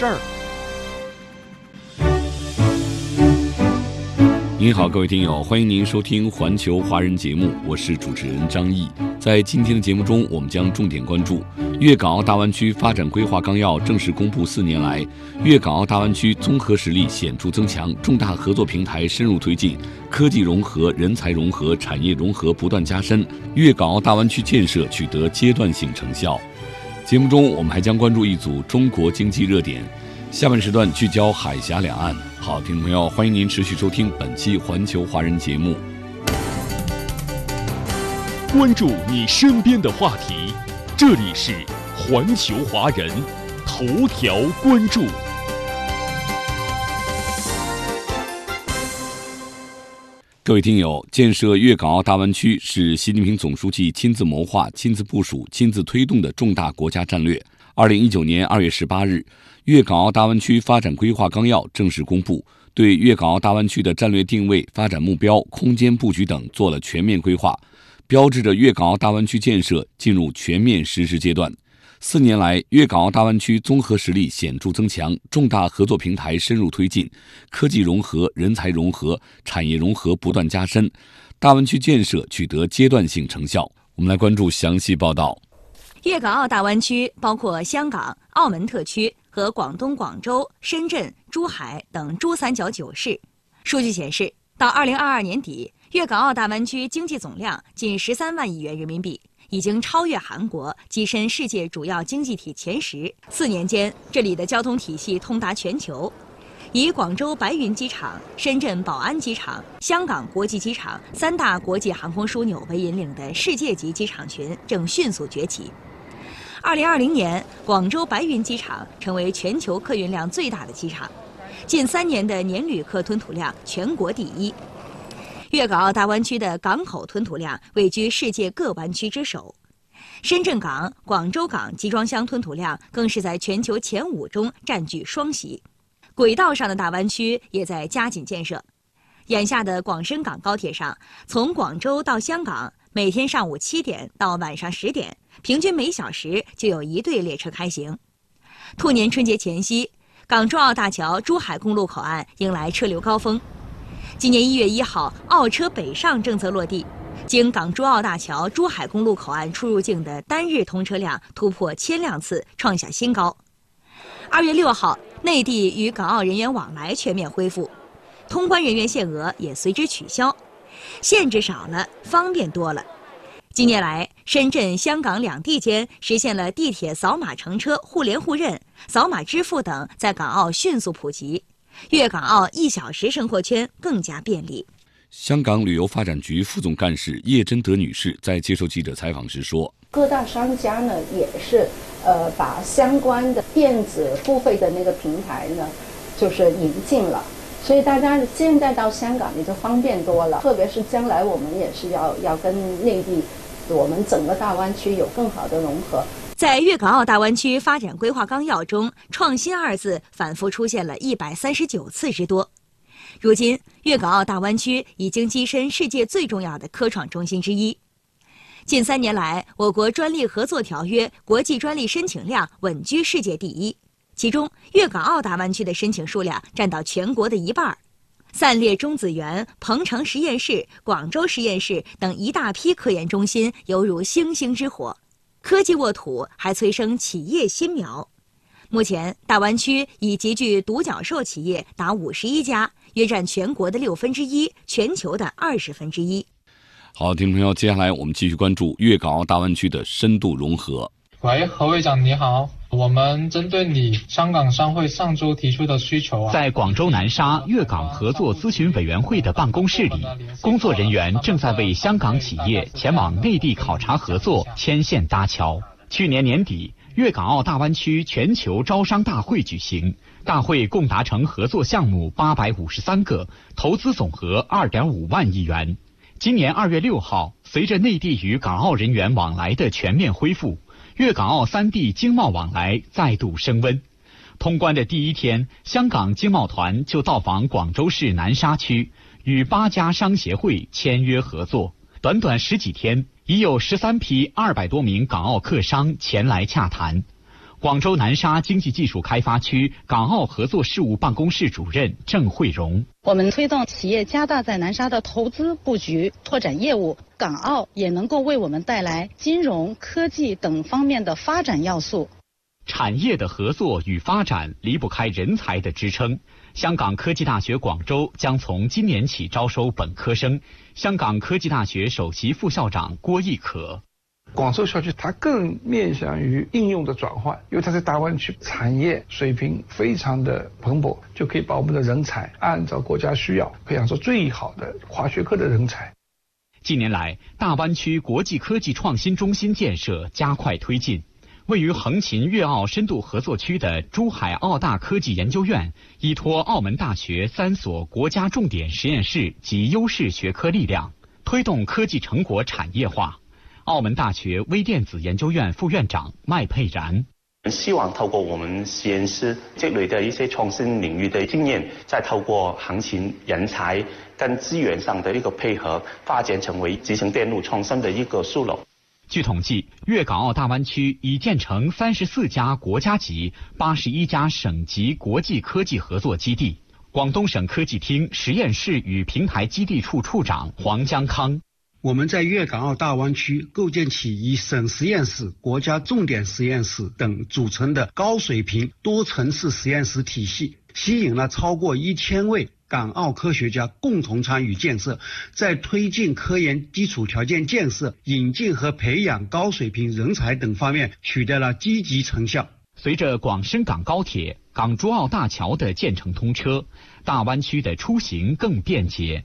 事儿。您好，各位听友，欢迎您收听环球华人节目，我是主持人张毅。在今天的节目中，我们将重点关注粤港澳大湾区发展规划纲要正式公布四年来，粤港澳大湾区综合实力显著增强，重大合作平台深入推进，科技融合、人才融合、产业融合不断加深，粤港澳大湾区建设取得阶段性成效。节目中，我们还将关注一组中国经济热点。下半时段聚焦海峡两岸。好，听众朋友，欢迎您持续收听本期《环球华人》节目。关注你身边的话题，这里是《环球华人》头条关注。各位听友，建设粤港澳大湾区是习近平总书记亲自谋划、亲自部署、亲自推动的重大国家战略。二零一九年二月十八日，《粤港澳大湾区发展规划纲要》正式公布，对粤港澳大湾区的战略定位、发展目标、空间布局等做了全面规划，标志着粤港澳大湾区建设进入全面实施阶段。四年来，粤港澳大湾区综合实力显著增强，重大合作平台深入推进，科技融合、人才融合、产业融合不断加深，大湾区建设取得阶段性成效。我们来关注详细报道。粤港澳大湾区包括香港、澳门特区和广东广州、深圳、珠海等珠三角九市。数据显示，到二零二二年底，粤港澳大湾区经济总量近十三万亿元人民币，已经超越韩国，跻身世界主要经济体前十。四年间，这里的交通体系通达全球，以广州白云机场、深圳宝安机场、香港国际机场三大国际航空枢纽为引领的世界级机场群正迅速崛起。二零二零年，广州白云机场成为全球客运量最大的机场，近三年的年旅客吞吐量全国第一。粤港澳大湾区的港口吞吐量位居世界各湾区之首，深圳港、广州港集装箱吞吐量更是在全球前五中占据双席。轨道上的大湾区也在加紧建设，眼下的广深港高铁上，从广州到香港，每天上午七点到晚上十点。平均每小时就有一对列车开行。兔年春节前夕，港珠澳大桥珠海公路口岸迎来车流高峰。今年一月一号，澳车北上政策落地，经港珠澳大桥珠海公路口岸出入境的单日通车量突破千辆次，创下新高。二月六号，内地与港澳人员往来全面恢复，通关人员限额也随之取消，限制少了，方便多了。近年来，深圳、香港两地间实现了地铁扫码乘车、互联互认、扫码支付等在港澳迅速普及，粤港澳一小时生活圈更加便利。香港旅游发展局副总干事叶真德女士在接受记者采访时说：“各大商家呢，也是呃把相关的电子付费的那个平台呢，就是引进了，所以大家现在到香港也就方便多了。特别是将来我们也是要要跟内地。”我们整个大湾区有更好的融合。在粤港澳大湾区发展规划纲要中，“创新”二字反复出现了一百三十九次之多。如今，粤港澳大湾区已经跻身世界最重要的科创中心之一。近三年来，我国专利合作条约国际专利申请量稳居世界第一，其中粤港澳大湾区的申请数量占到全国的一半儿。散列中子源、鹏城实验室、广州实验室等一大批科研中心犹如星星之火，科技沃土还催生企业新苗。目前，大湾区已集聚独角兽企业达五十一家，约占全国的六分之一，全球的二十分之一。好，听众朋友，接下来我们继续关注粤港澳大湾区的深度融合。喂，何会长你好。我们针对你香港商会上周提出的需求啊，在广州南沙粤港合作咨询委员会的办公室里，工作人员正在为香港企业前往内地考察合作牵线搭桥。去年年底，粤港澳大湾区全球招商大会举行，大会共达成合作项目八百五十三个，投资总额二点五万亿元。今年二月六号，随着内地与港澳人员往来的全面恢复，粤港澳三地经贸往来再度升温。通关的第一天，香港经贸团就到访广州市南沙区，与八家商协会签约合作。短短十几天，已有十三批二百多名港澳客商前来洽谈。广州南沙经济技术开发区港澳合作事务办公室主任郑慧荣：我们推动企业加大在南沙的投资布局、拓展业务，港澳也能够为我们带来金融科技等方面的发展要素。产业的合作与发展离不开人才的支撑。香港科技大学广州将从今年起招收本科生。香港科技大学首席副校长郭毅可：广州校区它更面向于应用的转换，因为它在大湾区产业水平非常的蓬勃，就可以把我们的人才按照国家需要培养出最好的跨学科的人才。近年来，大湾区国际科技创新中心建设加快推进。位于横琴粤澳深度合作区的珠海澳大科技研究院，依托澳门大学三所国家重点实验室及优势学科力量，推动科技成果产业化。澳门大学微电子研究院副院长麦佩然：希望透过我们实验室积累的一些创新领域的经验，再透过行情人才跟资源上的一个配合，发展成为集成电路创新的一个枢纽。据统计，粤港澳大湾区已建成三十四家国家级、八十一家省级国际科技合作基地。广东省科技厅实验室与平台基地处处长黄江康：我们在粤港澳大湾区构建起以省实验室、国家重点实验室等组成的高水平多层次实验室体系，吸引了超过一千位。港澳科学家共同参与建设，在推进科研基础条件建设、引进和培养高水平人才等方面取得了积极成效。随着广深港高铁、港珠澳大桥的建成通车，大湾区的出行更便捷。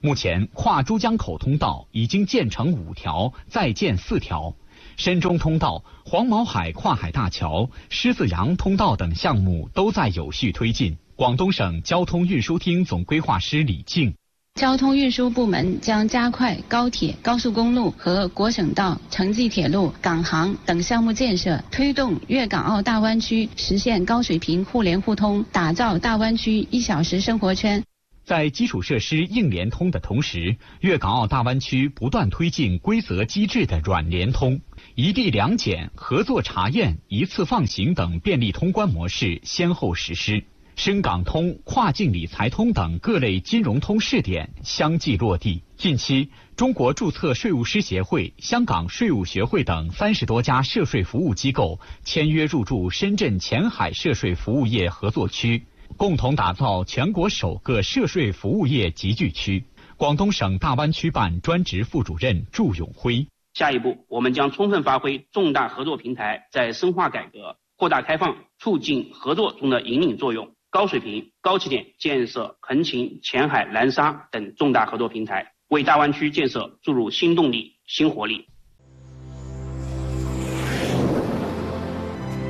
目前，跨珠江口通道已经建成五条，再建四条；深中通道、黄毛海跨海大桥、狮子洋通道等项目都在有序推进。广东省交通运输厅总规划师李静：交通运输部门将加快高铁、高速公路和国省道、城际铁路、港航等项目建设，推动粤港澳大湾区实现高水平互联互通，打造大湾区一小时生活圈。在基础设施硬联通的同时，粤港澳大湾区不断推进规则机制的软联通，一地两检、合作查验、一次放行等便利通关模式先后实施。深港通、跨境理财通等各类金融通试点相继落地。近期，中国注册税务师协会、香港税务学会等三十多家涉税服务机构签约入驻深圳前海涉税服务业合作区，共同打造全国首个涉税服务业集聚区。广东省大湾区办专职副主任祝永辉：下一步，我们将充分发挥重大合作平台在深化改革、扩大开放、促进合作中的引领作用。高水平、高起点建设横琴、前海、南沙等重大合作平台，为大湾区建设注入新动力、新活力。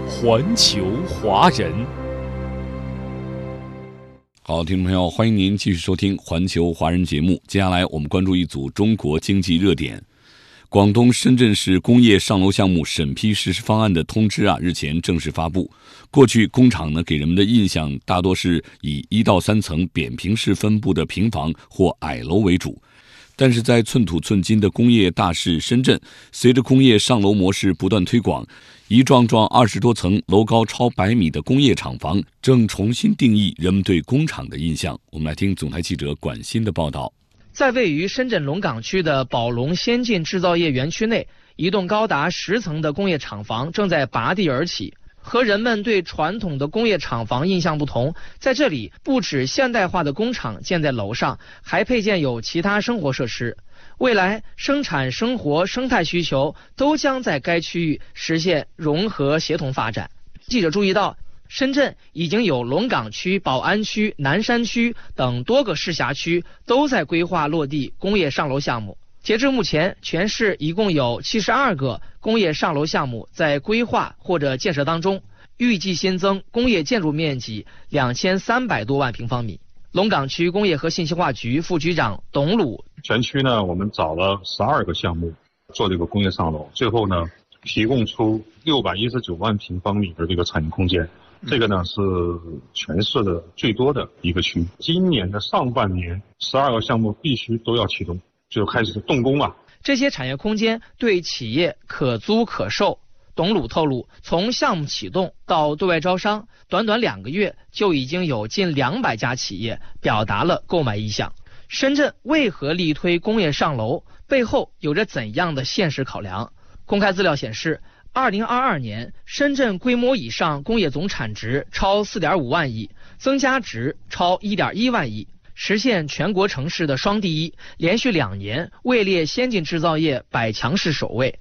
环球华人，好，听众朋友，欢迎您继续收听《环球华人》节目。接下来，我们关注一组中国经济热点。广东深圳市工业上楼项目审批实施方案的通知啊，日前正式发布。过去工厂呢，给人们的印象大多是以一到三层扁平式分布的平房或矮楼为主。但是在寸土寸金的工业大市深圳，随着工业上楼模式不断推广，一幢幢二十多层、楼高超百米的工业厂房正重新定义人们对工厂的印象。我们来听总台记者管鑫的报道。在位于深圳龙岗区的宝龙先进制造业园区内，一栋高达十层的工业厂房正在拔地而起。和人们对传统的工业厂房印象不同，在这里不止现代化的工厂建在楼上，还配建有其他生活设施。未来生产、生活、生态需求都将在该区域实现融合协同发展。记者注意到。深圳已经有龙岗区、宝安区、南山区等多个市辖区都在规划落地工业上楼项目。截至目前，全市一共有七十二个工业上楼项目在规划或者建设当中，预计新增工业建筑面积两千三百多万平方米。龙岗区工业和信息化局副局长董鲁，全区呢，我们找了十二个项目做这个工业上楼，最后呢，提供出六百一十九万平方米的这个产业空间，这个呢是全市的最多的一个区。今年的上半年，十二个项目必须都要启动。就开始动工了。这些产业空间对企业可租可售。董鲁透露，从项目启动到对外招商，短短两个月就已经有近两百家企业表达了购买意向。深圳为何力推工业上楼？背后有着怎样的现实考量？公开资料显示，二零二二年深圳规模以上工业总产值超四点五万亿，增加值超一点一万亿。实现全国城市的双第一，连续两年位列先进制造业百强市首位。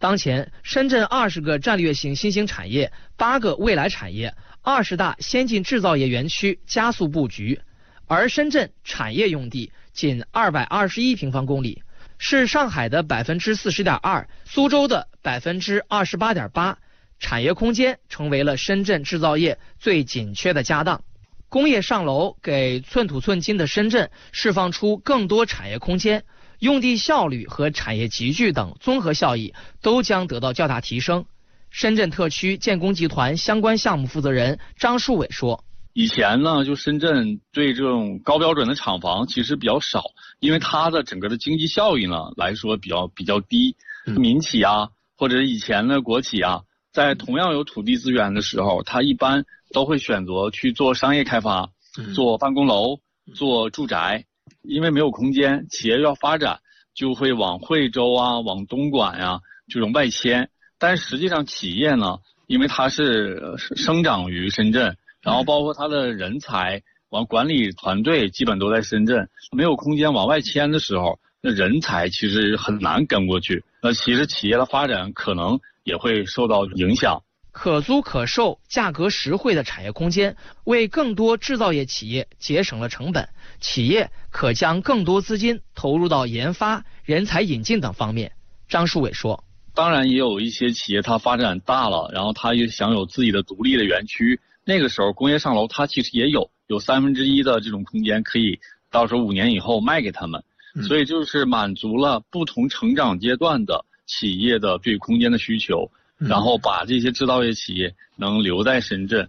当前，深圳二十个战略性新兴产业、八个未来产业、二十大先进制造业园区加速布局，而深圳产业用地仅二百二十一平方公里，是上海的百分之四十点二，苏州的百分之二十八点八，产业空间成为了深圳制造业最紧缺的家当。工业上楼给寸土寸金的深圳释放出更多产业空间，用地效率和产业集聚等综合效益都将得到较大提升。深圳特区建工集团相关项目负责人张树伟说：“以前呢，就深圳对这种高标准的厂房其实比较少，因为它的整个的经济效益呢来说比较比较低。民企啊，或者以前的国企啊，在同样有土地资源的时候，它一般。”都会选择去做商业开发，做办公楼，做住宅，因为没有空间，企业要发展就会往惠州啊，往东莞呀这种外迁。但实际上企业呢，因为它是生长于深圳，然后包括它的人才，往管理团队基本都在深圳，没有空间往外迁的时候，那人才其实很难跟过去。那其实企业的发展可能也会受到影响。可租可售、价格实惠的产业空间，为更多制造业企业节省了成本，企业可将更多资金投入到研发、人才引进等方面。张树伟说：“当然，也有一些企业它发展大了，然后它也想有自己的独立的园区。那个时候，工业上楼它其实也有有三分之一的这种空间，可以到时候五年以后卖给他们。所以就是满足了不同成长阶段的企业的对空间的需求。”然后把这些制造业企业能留在深圳。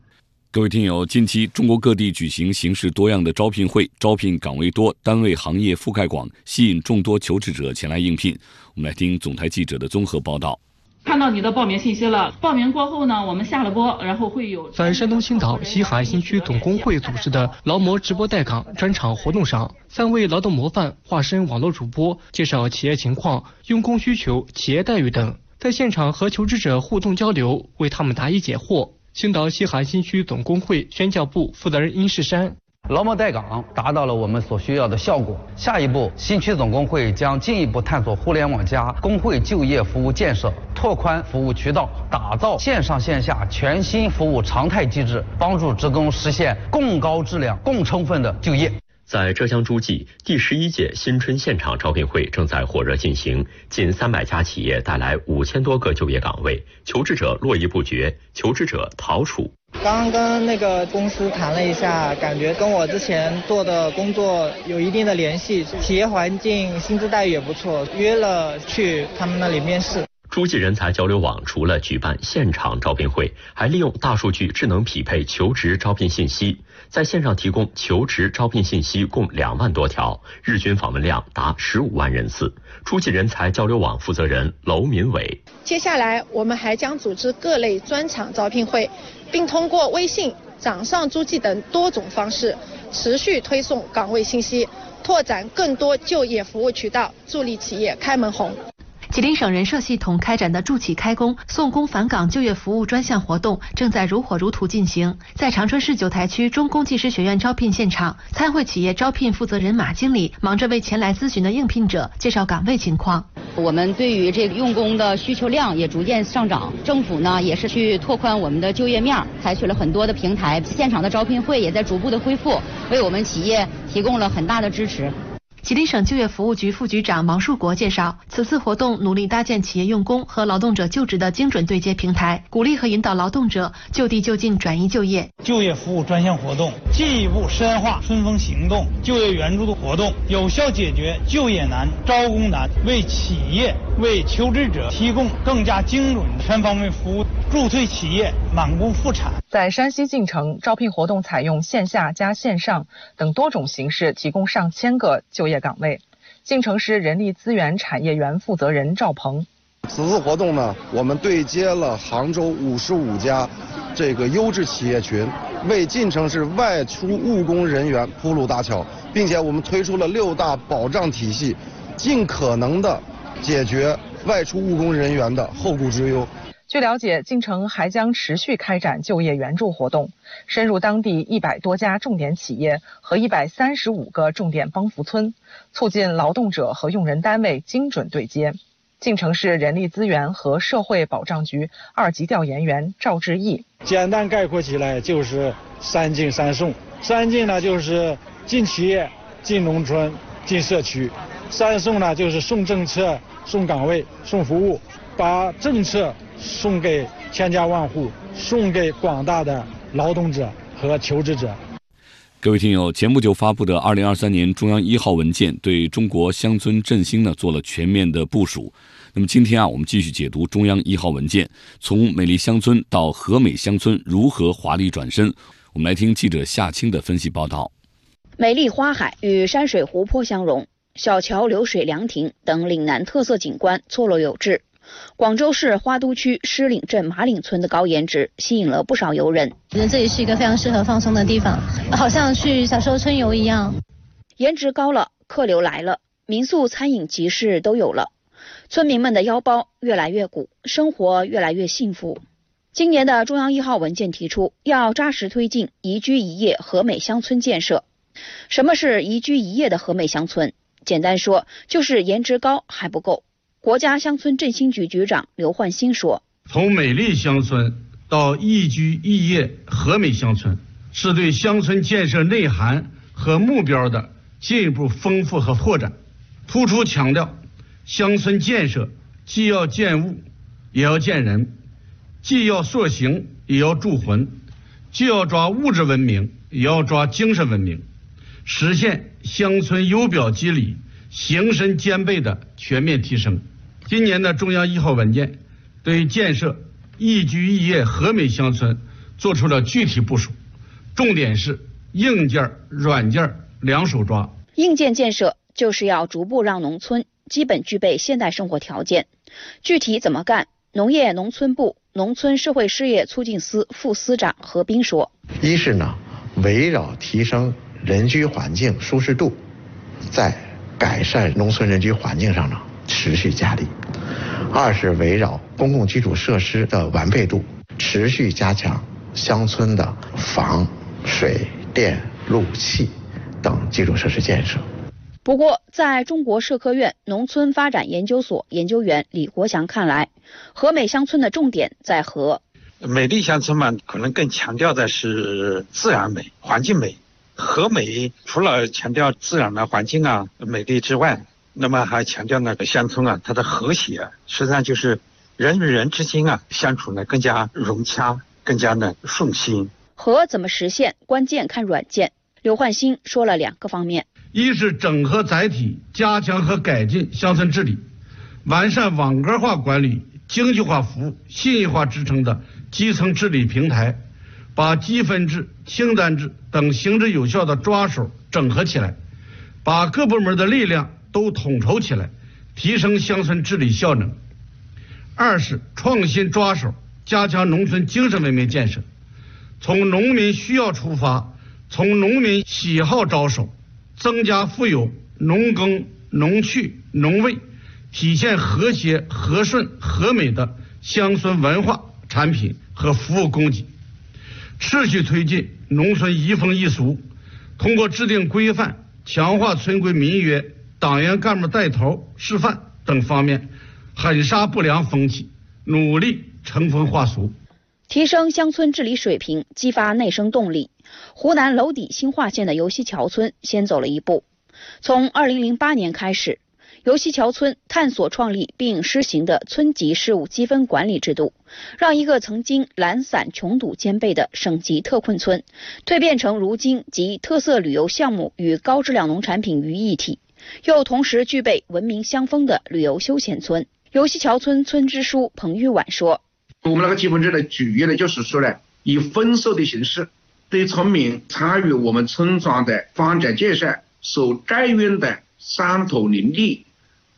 各位听友，近期中国各地举行形式多样的招聘会，招聘岗位多，单位行业覆盖广，吸引众多求职者前来应聘。我们来听总台记者的综合报道。看到你的报名信息了，报名过后呢，我们下了播，然后会有在山东青岛西海岸新区总工会组织的劳模直播带岗专场活动上，三位劳动模范化身网络主播，介绍企业情况、用工需求、企业待遇等。在现场和求职者互动交流，为他们答疑解惑。青岛西海新区总工会宣教部负责人殷世山：劳模带岗达到了我们所需要的效果。下一步，新区总工会将进一步探索互联网加工会就业服务建设，拓宽服务渠道，打造线上线下全新服务常态机制，帮助职工实现更高质量、更充分的就业。在浙江诸暨，第十一届新春现场招聘会正在火热进行，近三百家企业带来五千多个就业岗位，求职者络绎不绝。求职者陶楚，刚跟那个公司谈了一下，感觉跟我之前做的工作有一定的联系，企业环境、薪资待遇也不错，约了去他们那里面试。诸暨人才交流网除了举办现场招聘会，还利用大数据智能匹配求职招聘信息，在线上提供求职招聘信息共两万多条，日均访问量达十五万人次。诸暨人才交流网负责人娄民伟：接下来我们还将组织各类专场招聘会，并通过微信、掌上诸暨等多种方式，持续推送岗位信息，拓展更多就业服务渠道，助力企业开门红。吉林省人社系统开展的“助企开工、送工返岗就业服务”专项活动正在如火如荼进行。在长春市九台区中工技师学院招聘现场，参会企业招聘负责人马经理忙着为前来咨询的应聘者介绍岗位情况。我们对于这个用工的需求量也逐渐上涨，政府呢也是去拓宽我们的就业面，采取了很多的平台，现场的招聘会也在逐步的恢复，为我们企业提供了很大的支持。吉林省就业服务局副局长毛树国介绍，此次活动努力搭建企业用工和劳动者就职的精准对接平台，鼓励和引导劳动者就地就近转移就业。就业服务专项活动进一步深化春风行动就业援助的活动，有效解决就业难、招工难，为企业为求职者提供更加精准的全方位服务，助推企业满工复产。在山西晋城，招聘活动采用线下加线上等多种形式，提供上千个就业业岗位。晋城市人力资源产业园负责人赵鹏：此次活动呢，我们对接了杭州五十五家这个优质企业群，为晋城市外出务工人员铺路搭桥，并且我们推出了六大保障体系，尽可能的解决外出务工人员的后顾之忧。据了解，晋城还将持续开展就业援助活动，深入当地一百多家重点企业和一百三十五个重点帮扶村，促进劳动者和用人单位精准对接。晋城市人力资源和社会保障局二级调研员赵志毅：简单概括起来就是三进三送。三进呢就是进企业、进农村、进社区；三送呢就是送政策、送岗位、送服务，把政策。送给千家万户，送给广大的劳动者和求职者。各位听友，前不久发布的二零二三年中央一号文件对中国乡村振兴呢做了全面的部署。那么今天啊，我们继续解读中央一号文件，从美丽乡村到和美乡村如何华丽转身。我们来听记者夏青的分析报道。美丽花海与山水湖泊相融，小桥流水凉亭等岭南特色景观错落有致。广州市花都区狮岭镇马岭村的高颜值吸引了不少游人。觉得这里是一个非常适合放松的地方，好像去小时候春游一样。颜值高了，客流来了，民宿、餐饮、集市都有了，村民们的腰包越来越鼓，生活越来越幸福。今年的中央一号文件提出，要扎实推进宜居宜业和美乡村建设。什么是宜居宜业的和美乡村？简单说，就是颜值高还不够。国家乡村振兴局局长刘焕新说：“从美丽乡村到宜居宜业和美乡村，是对乡村建设内涵和目标的进一步丰富和拓展。突出强调，乡村建设既要建物，也要建人；既要塑形，也要铸魂；既要抓物质文明，也要抓精神文明，实现乡村由表及里、形身兼备的全面提升。”今年的中央一号文件对建设宜居宜业和美乡村作出了具体部署，重点是硬件、软件两手抓。硬件建设就是要逐步让农村基本具备现代生活条件。具体怎么干？农业农村部农村社会事业促进司副司长何斌说：一是呢，围绕提升人居环境舒适度，在改善农村人居环境上呢。持续加力，二是围绕公共基础设施的完备度，持续加强乡村的房、水电、路、气等基础设施建设。不过，在中国社科院农村发展研究所研究员李国祥看来，和美乡村的重点在和美丽乡村嘛，可能更强调的是自然美、环境美。和美除了强调自然的环境啊美丽之外，那么还强调那个乡村啊，它的和谐，实际上就是人与人之间啊相处呢更加融洽，更加呢顺心。和怎么实现？关键看软件。刘焕新说了两个方面：一是整合载体，加强和改进乡村治理，完善网格化管理、经济化服务、信息化支撑的基层治理平台，把积分制、清单制等行之有效的抓手整合起来，把各部门的力量。都统筹起来，提升乡村治理效能。二是创新抓手，加强农村精神文明建设，从农民需要出发，从农民喜好着手，增加富有农耕、农趣、农味，体现和谐、和顺、和美的乡村文化产品和服务供给，持续推进农村移风易俗，通过制定规范，强化村规民约。党员干部带头示范等方面，狠刹不良风气，努力乘风化俗，提升乡村治理水平，激发内生动力。湖南娄底新化县的游溪桥村先走了一步，从2008年开始，游溪桥村探索创立并施行的村级事务积分管理制度，让一个曾经懒散穷堵兼备的省级特困村，蜕变成如今集特色旅游项目与高质量农产品于一体，又同时具备文明乡风的旅游休闲村。游溪桥村村支书彭玉婉说：“我们那个积分制呢，主要呢就是说呢，以分数的形式，对村民参与我们村庄的发展建设所占用的山土林地。”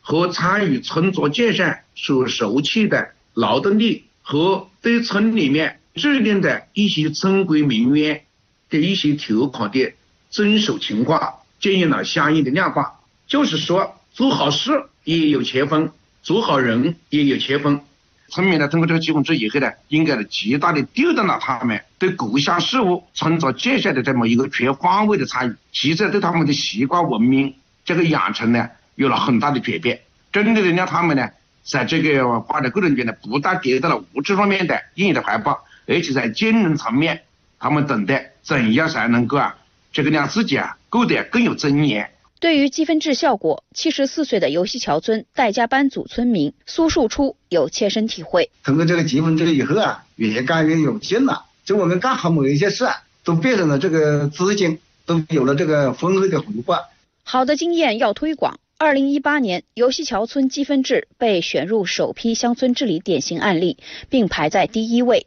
和参与村庄建设所收取的劳动力和对村里面制定的一些村规民约的一些条款的遵守情况进行了相应的量化。就是说，做好事也有钱分，做好人也有钱分。村民呢，通过这个积分制以后呢，应该呢极大的调动了他们对各项事务、村庄建设的这么一个全方位的参与。其次，对他们的习惯文明这个养成呢。有了很大的转变，真正的让他们呢，在这个发展过程中呢，不但得到了物质方面的应有的回报，而且在精神层面，他们懂得怎样才能够啊，这个让自己啊过得更有尊严。对于积分制效果，七十四岁的游溪桥村戴家班组村民苏树初有切身体会。通过这个积分制以后啊，越干越有劲了。就我们干好某一些事啊，都变成了这个资金，都有了这个丰厚的回报。好的经验要推广。二零一八年，游溪桥村积分制被选入首批乡村治理典型案例，并排在第一位。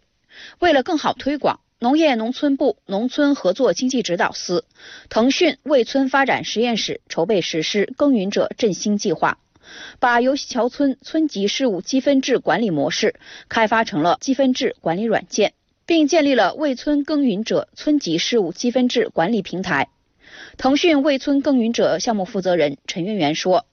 为了更好推广，农业农村部农村合作经济指导司、腾讯为村发展实验室筹备实施耕耘者振兴计划，把游溪桥村村级事务积分制管理模式开发成了积分制管理软件，并建立了为村耕耘者村级事务积分制管理平台。腾讯为村耕耘者项目负责人陈媛媛说，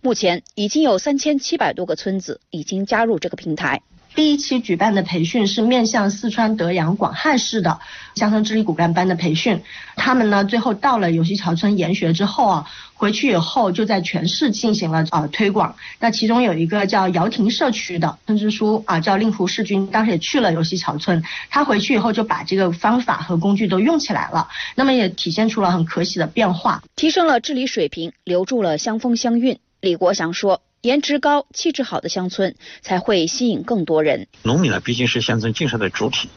目前已经有三千七百多个村子已经加入这个平台。第一期举办的培训是面向四川德阳广汉市的乡村治理骨干班的培训，他们呢最后到了游溪桥村研学之后啊，回去以后就在全市进行了啊推广。那其中有一个叫姚亭社区的村支书啊，叫令狐世军，当时也去了游溪桥村，他回去以后就把这个方法和工具都用起来了，那么也体现出了很可喜的变化，提升了治理水平，留住了乡风乡韵。李国祥说。颜值高、气质好的乡村才会吸引更多人。农民呢，毕竟是乡村建设的主体。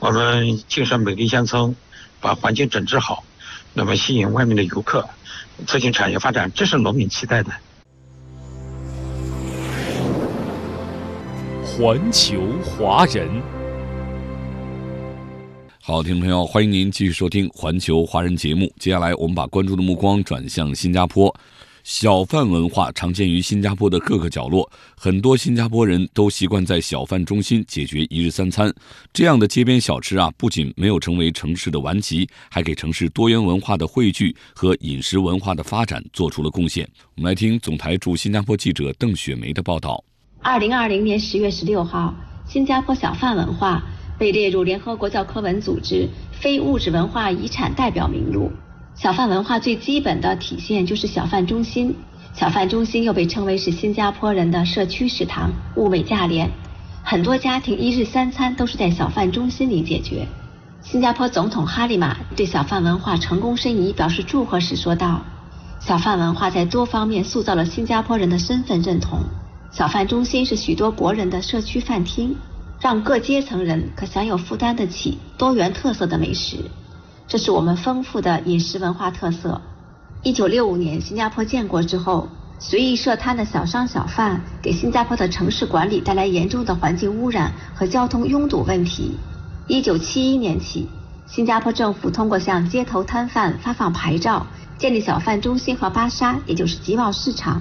我们建设美丽乡村，把环境整治好，那么吸引外面的游客，促进产业发展，这是农民期待的。环球华人，好，听众朋友，欢迎您继续收听《环球华人》节目。接下来，我们把关注的目光转向新加坡。小贩文化常见于新加坡的各个角落，很多新加坡人都习惯在小贩中心解决一日三餐。这样的街边小吃啊，不仅没有成为城市的顽疾，还给城市多元文化的汇聚和饮食文化的发展做出了贡献。我们来听总台驻新加坡记者邓雪梅的报道。二零二零年十月十六号，新加坡小贩文化被列入联合国教科文组织非物质文化遗产代表名录。小贩文化最基本的体现就是小贩中心。小贩中心又被称为是新加坡人的社区食堂，物美价廉，很多家庭一日三餐都是在小贩中心里解决。新加坡总统哈利玛对小贩文化成功申遗表示祝贺时说道：“小贩文化在多方面塑造了新加坡人的身份认同。小贩中心是许多国人的社区饭厅，让各阶层人可享有负担得起多元特色的美食。”这是我们丰富的饮食文化特色。一九六五年新加坡建国之后，随意设摊的小商小贩给新加坡的城市管理带来严重的环境污染和交通拥堵问题。一九七一年起，新加坡政府通过向街头摊贩发放牌照，建立小贩中心和巴沙，也就是集贸市场，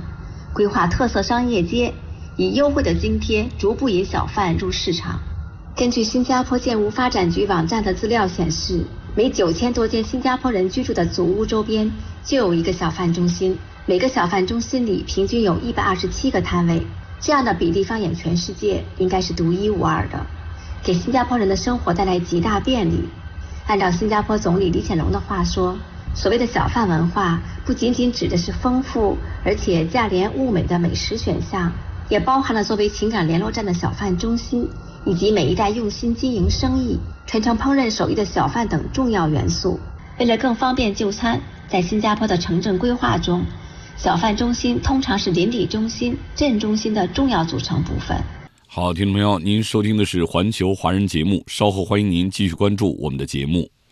规划特色商业街，以优惠的津贴逐步引小贩入市场。根据新加坡建屋发展局网站的资料显示。每九千多间新加坡人居住的祖屋周边就有一个小贩中心，每个小贩中心里平均有一百二十七个摊位，这样的比例放眼全世界应该是独一无二的，给新加坡人的生活带来极大便利。按照新加坡总理李显龙的话说，所谓的小贩文化不仅仅指的是丰富而且价廉物美的美食选项，也包含了作为情感联络站的小贩中心。以及每一代用心经营生意、传承烹饪手艺的小贩等重要元素。为了更方便就餐，在新加坡的城镇规划中，小贩中心通常是邻里中心、镇中心的重要组成部分。好，听众朋友，您收听的是环球华人节目，稍后欢迎您继续关注我们的节目。